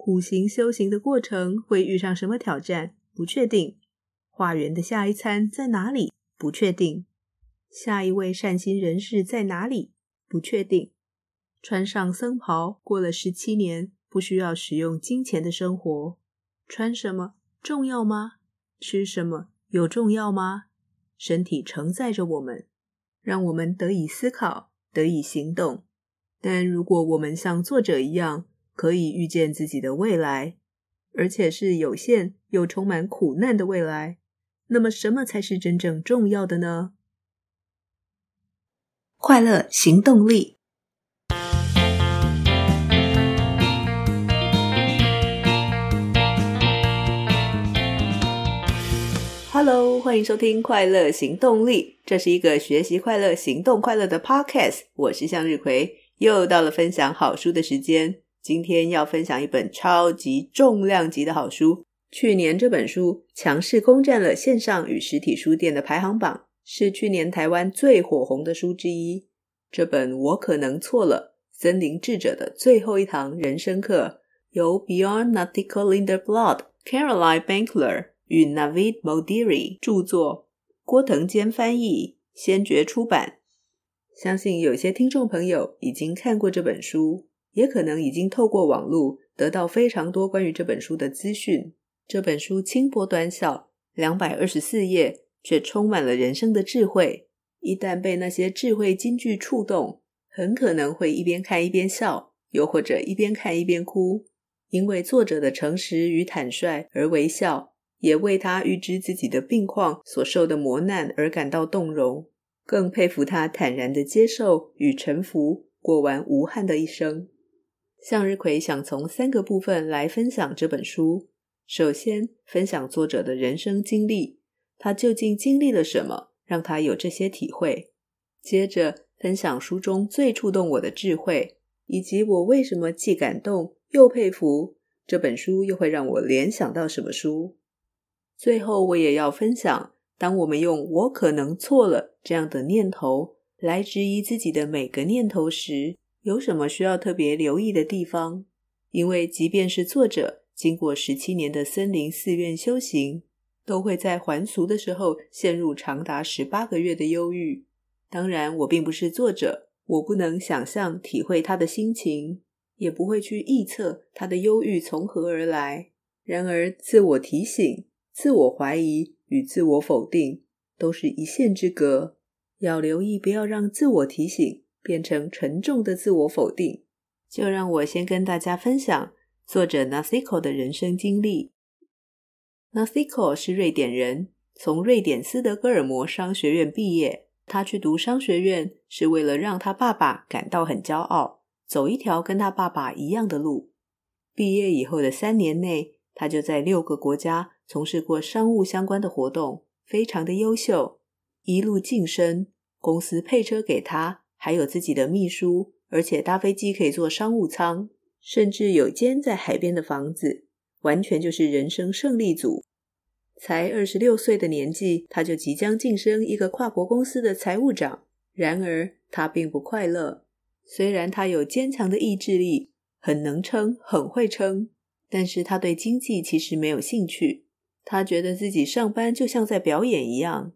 苦行修行的过程会遇上什么挑战？不确定。化缘的下一餐在哪里？不确定。下一位善心人士在哪里？不确定。穿上僧袍，过了十七年，不需要使用金钱的生活，穿什么重要吗？吃什么有重要吗？身体承载着我们，让我们得以思考，得以行动。但如果我们像作者一样，可以预见自己的未来，而且是有限又充满苦难的未来，那么什么才是真正重要的呢？快乐行动力。Hello，欢迎收听《快乐行动力》，这是一个学习快乐、行动快乐的 Podcast。我是向日葵，又到了分享好书的时间。今天要分享一本超级重量级的好书。去年这本书强势攻占了线上与实体书店的排行榜，是去年台湾最火红的书之一。这本《我可能错了》，森林智者的最后一堂人生课，由 Beyond Nathico Lindeblad、Caroline Bankler。与 Navid Modiri 著作，郭腾坚翻译，先觉出版。相信有些听众朋友已经看过这本书，也可能已经透过网络得到非常多关于这本书的资讯。这本书轻薄短小，两百二十四页，却充满了人生的智慧。一旦被那些智慧金句触动，很可能会一边看一边笑，又或者一边看一边哭，因为作者的诚实与坦率而微笑。也为他预知自己的病况所受的磨难而感到动容，更佩服他坦然的接受与臣服，过完无憾的一生。向日葵想从三个部分来分享这本书。首先，分享作者的人生经历，他究竟经历了什么，让他有这些体会。接着，分享书中最触动我的智慧，以及我为什么既感动又佩服。这本书又会让我联想到什么书？最后，我也要分享，当我们用“我可能错了”这样的念头来质疑自己的每个念头时，有什么需要特别留意的地方？因为即便是作者经过十七年的森林寺院修行，都会在还俗的时候陷入长达十八个月的忧郁。当然，我并不是作者，我不能想象体会他的心情，也不会去臆测他的忧郁从何而来。然而，自我提醒。自我怀疑与自我否定都是一线之隔，要留意，不要让自我提醒变成沉重的自我否定。就让我先跟大家分享作者 Nathico 的人生经历。Nathico 是瑞典人，从瑞典斯德哥尔摩商学院毕业。他去读商学院是为了让他爸爸感到很骄傲，走一条跟他爸爸一样的路。毕业以后的三年内，他就在六个国家。从事过商务相关的活动，非常的优秀，一路晋升，公司配车给他，还有自己的秘书，而且搭飞机可以坐商务舱，甚至有间在海边的房子，完全就是人生胜利组。才二十六岁的年纪，他就即将晋升一个跨国公司的财务长。然而，他并不快乐。虽然他有坚强的意志力，很能撑，很会撑，但是他对经济其实没有兴趣。他觉得自己上班就像在表演一样。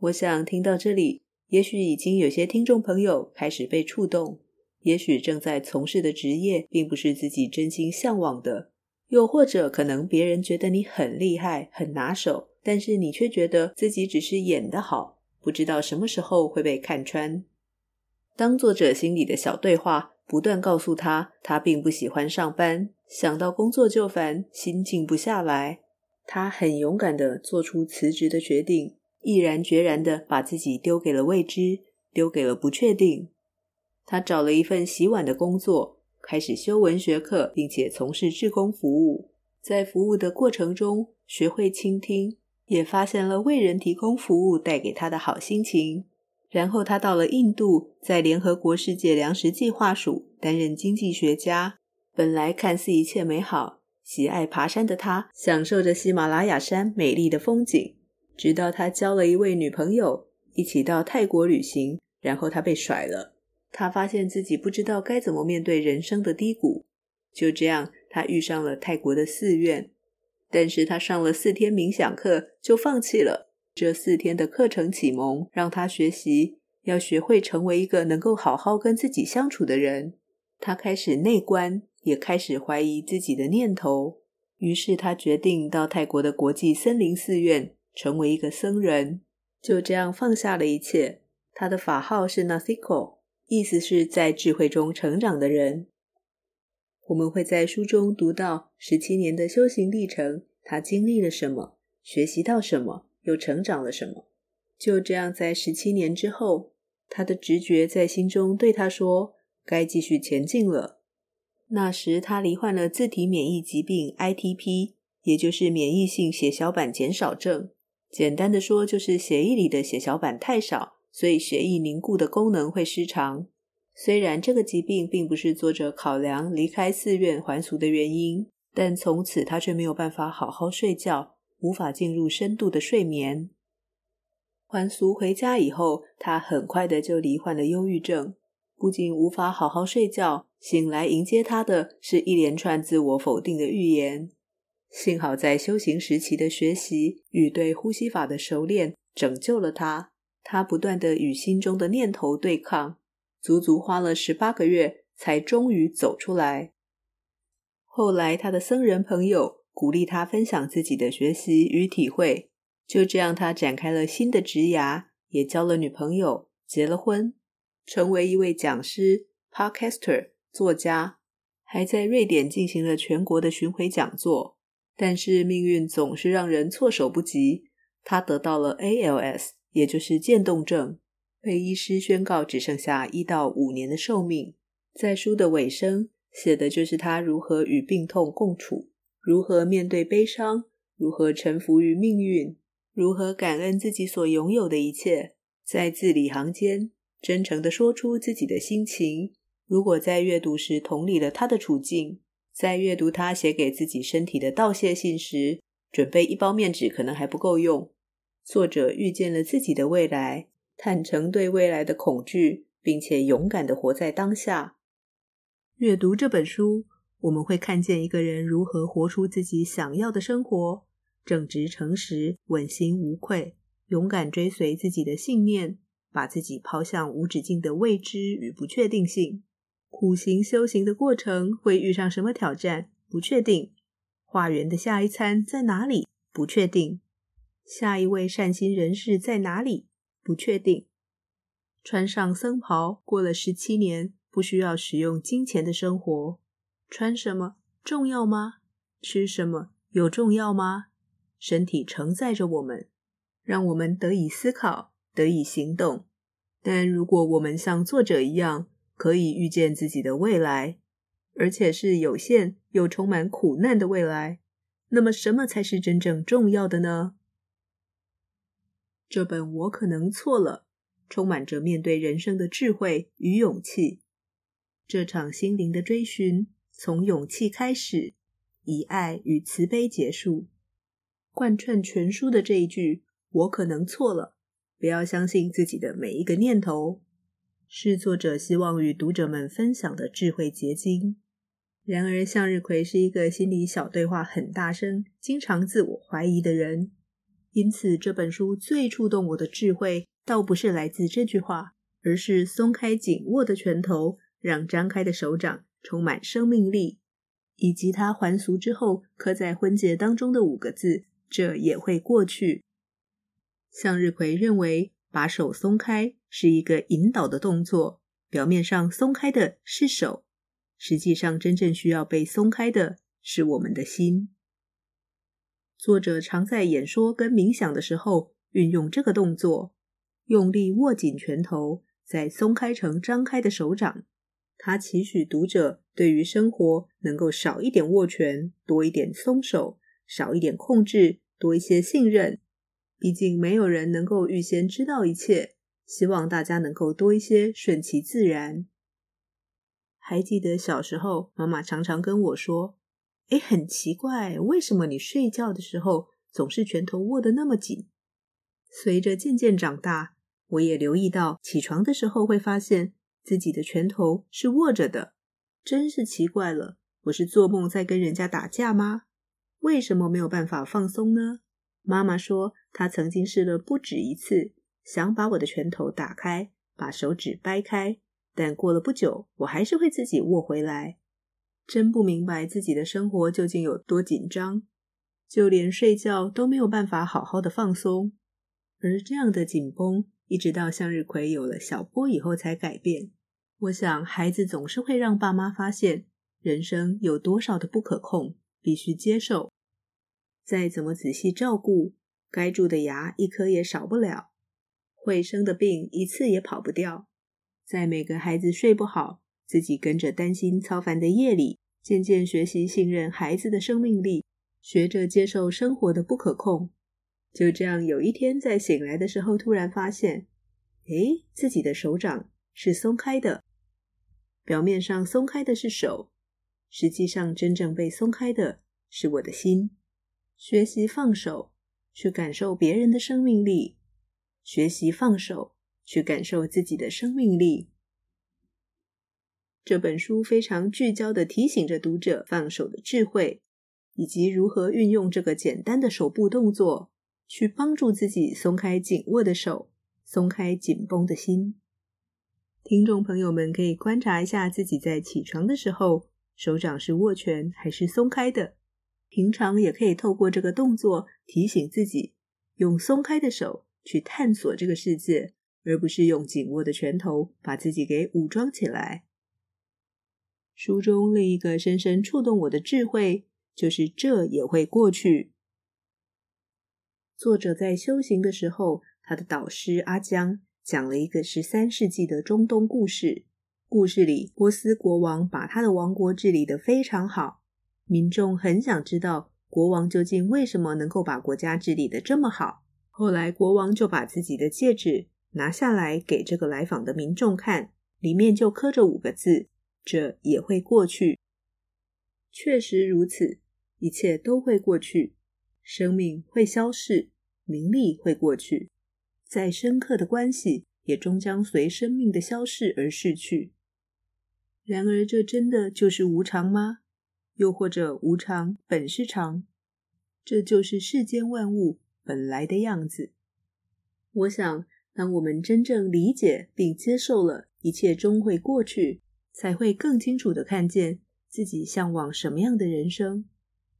我想听到这里，也许已经有些听众朋友开始被触动，也许正在从事的职业并不是自己真心向往的，又或者可能别人觉得你很厉害、很拿手，但是你却觉得自己只是演得好，不知道什么时候会被看穿。当作者心里的小对话不断告诉他，他并不喜欢上班，想到工作就烦，心静不下来。他很勇敢地做出辞职的决定，毅然决然的把自己丢给了未知，丢给了不确定。他找了一份洗碗的工作，开始修文学课，并且从事志工服务。在服务的过程中，学会倾听，也发现了为人提供服务带给他的好心情。然后他到了印度，在联合国世界粮食计划署担任经济学家。本来看似一切美好。喜爱爬山的他，享受着喜马拉雅山美丽的风景。直到他交了一位女朋友，一起到泰国旅行，然后他被甩了。他发现自己不知道该怎么面对人生的低谷。就这样，他遇上了泰国的寺院，但是他上了四天冥想课就放弃了。这四天的课程启蒙，让他学习要学会成为一个能够好好跟自己相处的人。他开始内观，也开始怀疑自己的念头。于是他决定到泰国的国际森林寺院，成为一个僧人。就这样放下了一切。他的法号是 Nathiko，意思是在智慧中成长的人。我们会在书中读到十七年的修行历程，他经历了什么，学习到什么，又成长了什么。就这样，在十七年之后，他的直觉在心中对他说：“该继续前进了。”那时，他罹患了自体免疫疾病 ITP，也就是免疫性血小板减少症。简单的说，就是血液里的血小板太少，所以血液凝固的功能会失常。虽然这个疾病并不是作者考量离开寺院还俗的原因，但从此他却没有办法好好睡觉，无法进入深度的睡眠。还俗回家以后，他很快的就罹患了忧郁症，不仅无法好好睡觉，醒来迎接他的是一连串自我否定的预言。幸好在修行时期的学习与对呼吸法的熟练，拯救了他。他不断的与心中的念头对抗。足足花了十八个月，才终于走出来。后来，他的僧人朋友鼓励他分享自己的学习与体会，就这样，他展开了新的职涯，也交了女朋友，结了婚，成为一位讲师、podcaster、作家，还在瑞典进行了全国的巡回讲座。但是，命运总是让人措手不及，他得到了 ALS，也就是渐冻症。被医师宣告只剩下一到五年的寿命，在书的尾声写的就是他如何与病痛共处，如何面对悲伤，如何臣服于命运，如何感恩自己所拥有的一切，在字里行间真诚地说出自己的心情。如果在阅读时同理了他的处境，在阅读他写给自己身体的道谢信时，准备一包面纸可能还不够用。作者预见了自己的未来。坦诚对未来的恐惧，并且勇敢的活在当下。阅读这本书，我们会看见一个人如何活出自己想要的生活，正直诚实、问心无愧，勇敢追随自己的信念，把自己抛向无止境的未知与不确定性。苦行修行的过程会遇上什么挑战？不确定。化缘的下一餐在哪里？不确定。下一位善心人士在哪里？不确定。穿上僧袍，过了十七年，不需要使用金钱的生活。穿什么重要吗？吃什么有重要吗？身体承载着我们，让我们得以思考，得以行动。但如果我们像作者一样，可以预见自己的未来，而且是有限又充满苦难的未来，那么什么才是真正重要的呢？这本我可能错了，充满着面对人生的智慧与勇气。这场心灵的追寻，从勇气开始，以爱与慈悲结束。贯穿全书的这一句“我可能错了”，不要相信自己的每一个念头，是作者希望与读者们分享的智慧结晶。然而，向日葵是一个心里小对话很大声、经常自我怀疑的人。因此，这本书最触动我的智慧，倒不是来自这句话，而是松开紧握的拳头，让张开的手掌充满生命力，以及他还俗之后刻在婚戒当中的五个字：“这也会过去。”向日葵认为，把手松开是一个引导的动作，表面上松开的是手，实际上真正需要被松开的是我们的心。作者常在演说跟冥想的时候运用这个动作，用力握紧拳头，再松开成张开的手掌。他期许读者对于生活能够少一点握拳，多一点松手；少一点控制，多一些信任。毕竟没有人能够预先知道一切，希望大家能够多一些顺其自然。还记得小时候，妈妈常常跟我说。诶，很奇怪，为什么你睡觉的时候总是拳头握得那么紧？随着渐渐长大，我也留意到，起床的时候会发现自己的拳头是握着的，真是奇怪了。我是做梦在跟人家打架吗？为什么没有办法放松呢？妈妈说，她曾经试了不止一次，想把我的拳头打开，把手指掰开，但过了不久，我还是会自己握回来。真不明白自己的生活究竟有多紧张，就连睡觉都没有办法好好的放松。而这样的紧绷，一直到向日葵有了小波以后才改变。我想，孩子总是会让爸妈发现，人生有多少的不可控，必须接受。再怎么仔细照顾，该蛀的牙一颗也少不了，会生的病一次也跑不掉。在每个孩子睡不好，自己跟着担心操烦的夜里，渐渐学习信任孩子的生命力，学着接受生活的不可控。就这样，有一天在醒来的时候，突然发现，诶，自己的手掌是松开的。表面上松开的是手，实际上真正被松开的是我的心。学习放手，去感受别人的生命力；学习放手，去感受自己的生命力。这本书非常聚焦的提醒着读者放手的智慧，以及如何运用这个简单的手部动作，去帮助自己松开紧握的手，松开紧绷的心。听众朋友们可以观察一下自己在起床的时候，手掌是握拳还是松开的。平常也可以透过这个动作提醒自己，用松开的手去探索这个世界，而不是用紧握的拳头把自己给武装起来。书中另一个深深触动我的智慧，就是这也会过去。作者在修行的时候，他的导师阿江讲了一个十三世纪的中东故事。故事里，波斯国王把他的王国治理得非常好。民众很想知道国王究竟为什么能够把国家治理的这么好。后来，国王就把自己的戒指拿下来给这个来访的民众看，里面就刻着五个字：“这也会过去。”确实如此，一切都会过去，生命会消逝，名利会过去，再深刻的关系也终将随生命的消逝而逝去。然而，这真的就是无常吗？又或者无常本是常，这就是世间万物本来的样子。我想，当我们真正理解并接受了一切终会过去，才会更清楚的看见自己向往什么样的人生，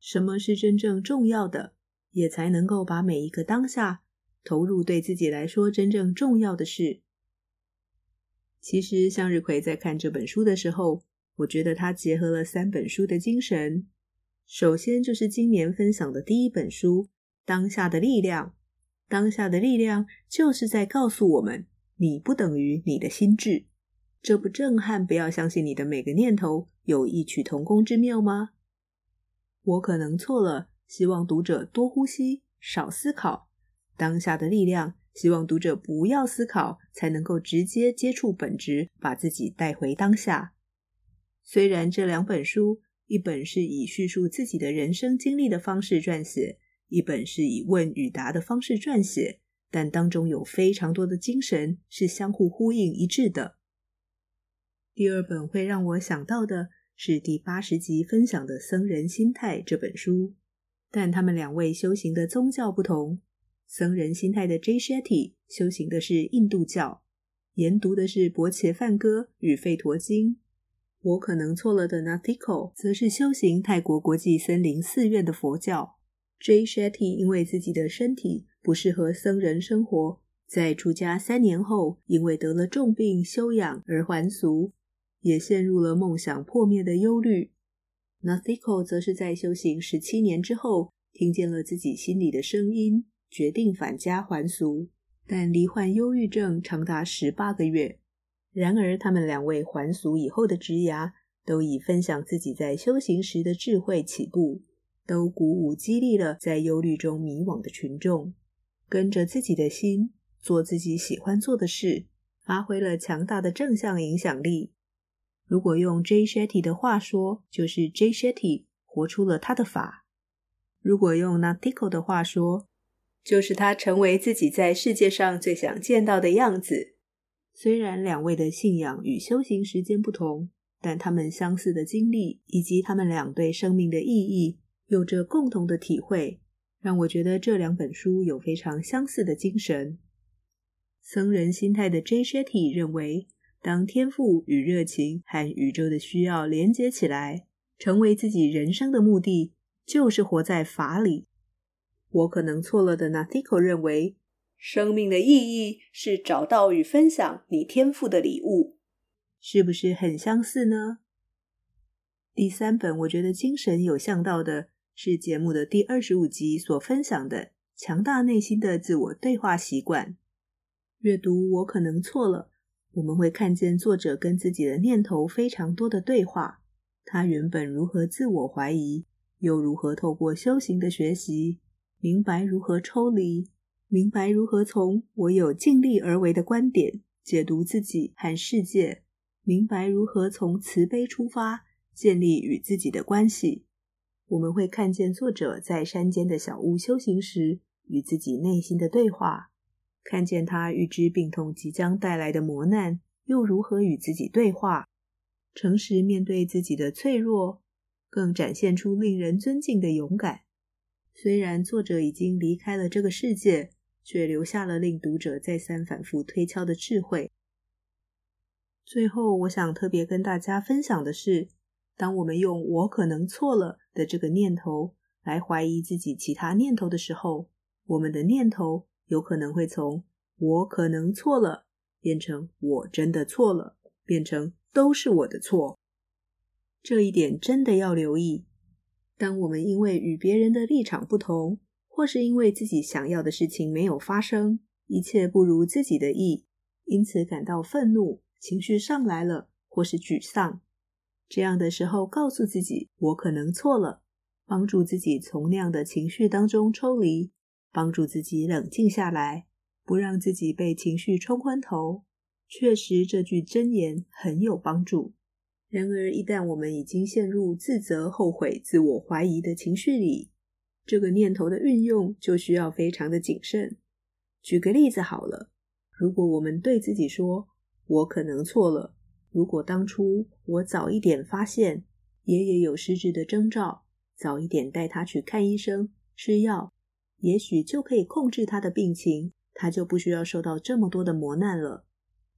什么是真正重要的，也才能够把每一个当下投入对自己来说真正重要的事。其实，向日葵在看这本书的时候，我觉得它结合了三本书的精神。首先就是今年分享的第一本书《当下的力量》。当下的力量就是在告诉我们：你不等于你的心智。这不震撼，不要相信你的每个念头有异曲同工之妙吗？我可能错了，希望读者多呼吸，少思考。当下的力量，希望读者不要思考，才能够直接接触本质，把自己带回当下。虽然这两本书，一本是以叙述自己的人生经历的方式撰写，一本是以问与答的方式撰写，但当中有非常多的精神是相互呼应一致的。第二本会让我想到的是第八十集分享的《僧人心态》这本书，但他们两位修行的宗教不同。僧人心态的 J Shetty 修行的是印度教，研读的是钵伽梵歌与吠陀经。我可能错了的 Nathiko 则是修行泰国国际森林寺院的佛教。Jay Shetty 因为自己的身体不适合僧人生活，在出家三年后，因为得了重病休养而还俗，也陷入了梦想破灭的忧虑。Nathiko 则是在修行十七年之后，听见了自己心里的声音，决定返家还俗，但罹患忧郁症长达十八个月。然而，他们两位还俗以后的职涯，都以分享自己在修行时的智慧起步，都鼓舞激励了在忧虑中迷惘的群众，跟着自己的心，做自己喜欢做的事，发挥了强大的正向影响力。如果用 Jay Shetty 的话说，就是 Jay Shetty 活出了他的法；如果用 Natiko 的话说，就是他成为自己在世界上最想见到的样子。虽然两位的信仰与修行时间不同，但他们相似的经历以及他们两对生命的意义有着共同的体会，让我觉得这两本书有非常相似的精神。僧人心态的 J Shetty 认为，当天赋与热情和宇宙的需要连接起来，成为自己人生的目的，就是活在法里。我可能错了的 Natiko 认为，生命的意义是找到与分享你天赋的礼物，是不是很相似呢？第三本我觉得精神有向到的是节目的第二十五集所分享的强大内心的自我对话习惯。阅读我可能错了。我们会看见作者跟自己的念头非常多的对话，他原本如何自我怀疑，又如何透过修行的学习，明白如何抽离，明白如何从我有尽力而为的观点解读自己和世界，明白如何从慈悲出发建立与自己的关系。我们会看见作者在山间的小屋修行时与自己内心的对话。看见他预知病痛即将带来的磨难，又如何与自己对话，诚实面对自己的脆弱，更展现出令人尊敬的勇敢。虽然作者已经离开了这个世界，却留下了令读者再三反复推敲的智慧。最后，我想特别跟大家分享的是，当我们用“我可能错了”的这个念头来怀疑自己其他念头的时候，我们的念头。有可能会从“我可能错了”变成“我真的错了”，变成“都是我的错”。这一点真的要留意。当我们因为与别人的立场不同，或是因为自己想要的事情没有发生，一切不如自己的意，因此感到愤怒、情绪上来了，或是沮丧，这样的时候，告诉自己“我可能错了”，帮助自己从那样的情绪当中抽离。帮助自己冷静下来，不让自己被情绪冲昏头。确实，这句箴言很有帮助。然而，一旦我们已经陷入自责、后悔、自我怀疑的情绪里，这个念头的运用就需要非常的谨慎。举个例子好了，如果我们对自己说：“我可能错了。如果当初我早一点发现爷爷有失智的征兆，早一点带他去看医生、吃药。”也许就可以控制他的病情，他就不需要受到这么多的磨难了。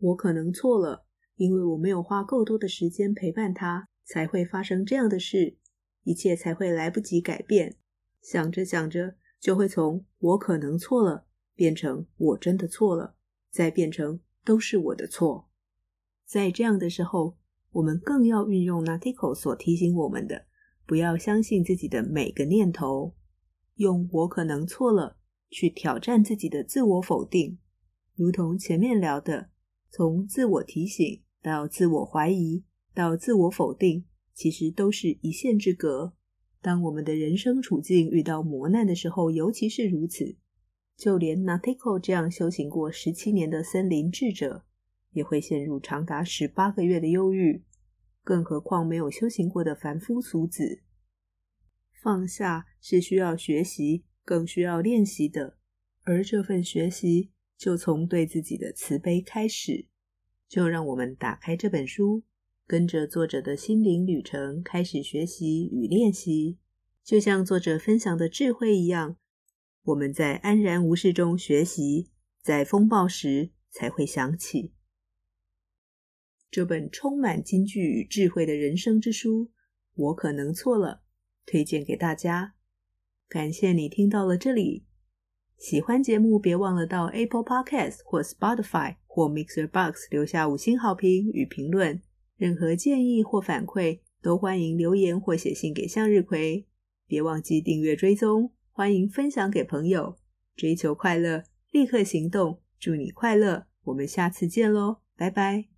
我可能错了，因为我没有花够多的时间陪伴他，才会发生这样的事，一切才会来不及改变。想着想着，就会从我可能错了变成我真的错了，再变成都是我的错。在这样的时候，我们更要运用 Natiko 所提醒我们的，不要相信自己的每个念头。用“我可能错了”去挑战自己的自我否定，如同前面聊的，从自我提醒到自我怀疑到自我否定，其实都是一线之隔。当我们的人生处境遇到磨难的时候，尤其是如此。就连 Natiko 这样修行过十七年的森林智者，也会陷入长达十八个月的忧郁，更何况没有修行过的凡夫俗子。放下是需要学习，更需要练习的，而这份学习就从对自己的慈悲开始。就让我们打开这本书，跟着作者的心灵旅程开始学习与练习。就像作者分享的智慧一样，我们在安然无事中学习，在风暴时才会想起。这本充满金句与智慧的人生之书，我可能错了。推荐给大家，感谢你听到了这里。喜欢节目，别忘了到 Apple Podcast 或 Spotify 或 Mixer Box 留下五星好评与评论。任何建议或反馈，都欢迎留言或写信给向日葵。别忘记订阅追踪，欢迎分享给朋友。追求快乐，立刻行动。祝你快乐，我们下次见喽，拜拜。